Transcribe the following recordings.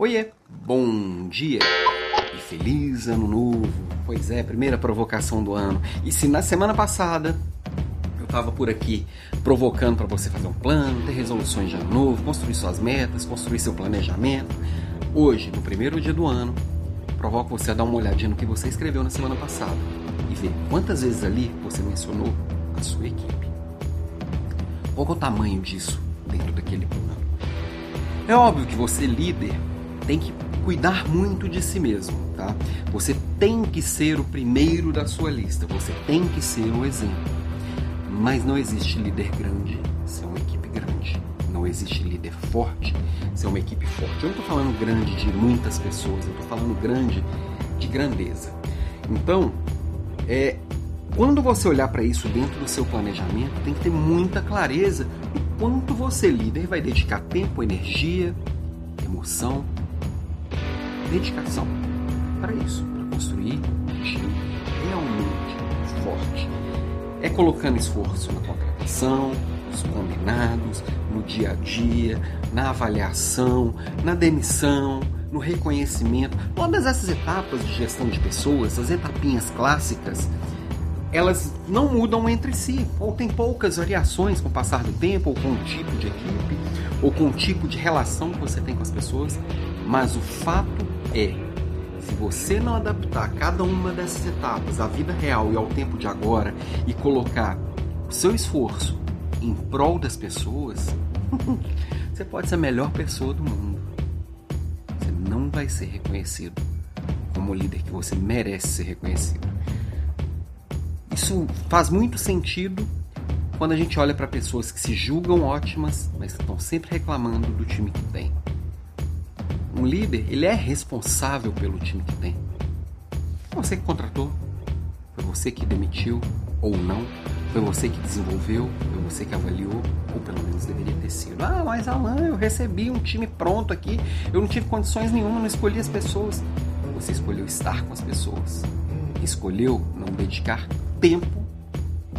Oiê, bom dia e feliz ano novo. Pois é, primeira provocação do ano. E se na semana passada eu tava por aqui provocando para você fazer um plano, ter resoluções de ano novo, construir suas metas, construir seu planejamento, hoje, no primeiro dia do ano, provoco você a dar uma olhadinha no que você escreveu na semana passada e ver quantas vezes ali você mencionou a sua equipe. Qual é o tamanho disso dentro daquele plano? É óbvio que você, líder, tem que cuidar muito de si mesmo, tá? Você tem que ser o primeiro da sua lista, você tem que ser o exemplo. Mas não existe líder grande sem uma equipe grande. Não existe líder forte sem uma equipe forte. Eu não estou falando grande de muitas pessoas, eu estou falando grande de grandeza. Então, é, quando você olhar para isso dentro do seu planejamento, tem que ter muita clareza do quanto você, líder, vai dedicar tempo, energia, emoção dedicação para isso, para construir um time realmente forte. É colocando esforço na contratação, nos combinados, no dia a dia, na avaliação, na demissão, no reconhecimento. Todas essas etapas de gestão de pessoas, as etapinhas clássicas, elas não mudam entre si, ou tem poucas variações com o passar do tempo, ou com o tipo de equipe, ou com o tipo de relação que você tem com as pessoas, mas o fato é: se você não adaptar cada uma dessas etapas à vida real e ao tempo de agora e colocar o seu esforço em prol das pessoas, você pode ser a melhor pessoa do mundo. Você não vai ser reconhecido como líder que você merece ser reconhecido. Isso faz muito sentido quando a gente olha para pessoas que se julgam ótimas, mas estão sempre reclamando do time que tem. Um líder, ele é responsável pelo time que tem. Foi você que contratou, foi você que demitiu ou não, foi você que desenvolveu, foi você que avaliou, ou pelo menos deveria ter sido. Ah, mas Alan, eu recebi um time pronto aqui, eu não tive condições nenhuma, não escolhi as pessoas. Você escolheu estar com as pessoas. Escolheu não dedicar tempo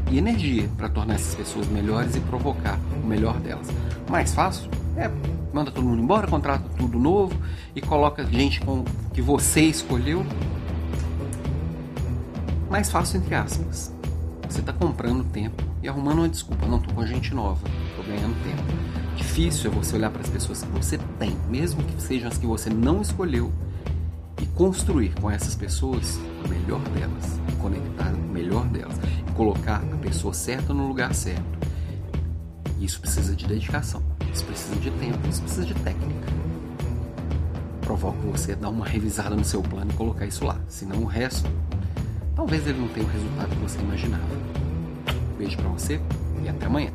e energia para tornar essas pessoas melhores e provocar o melhor delas. Mais fácil? É manda todo mundo embora, contrata tudo novo e coloca gente com que você escolheu. Mais fácil entre aspas. Você está comprando tempo e arrumando uma desculpa. Não, estou com gente nova, estou ganhando tempo. Difícil é você olhar para as pessoas que você tem, mesmo que sejam as que você não escolheu, e construir com essas pessoas o melhor delas, conectar o melhor delas, e colocar a pessoa certa no lugar certo. Isso precisa de dedicação. Precisa de tempo, isso precisa de técnica. Provoco você dar uma revisada no seu plano e colocar isso lá. Senão o resto, talvez ele não tenha o resultado que você imaginava. Beijo para você e até amanhã.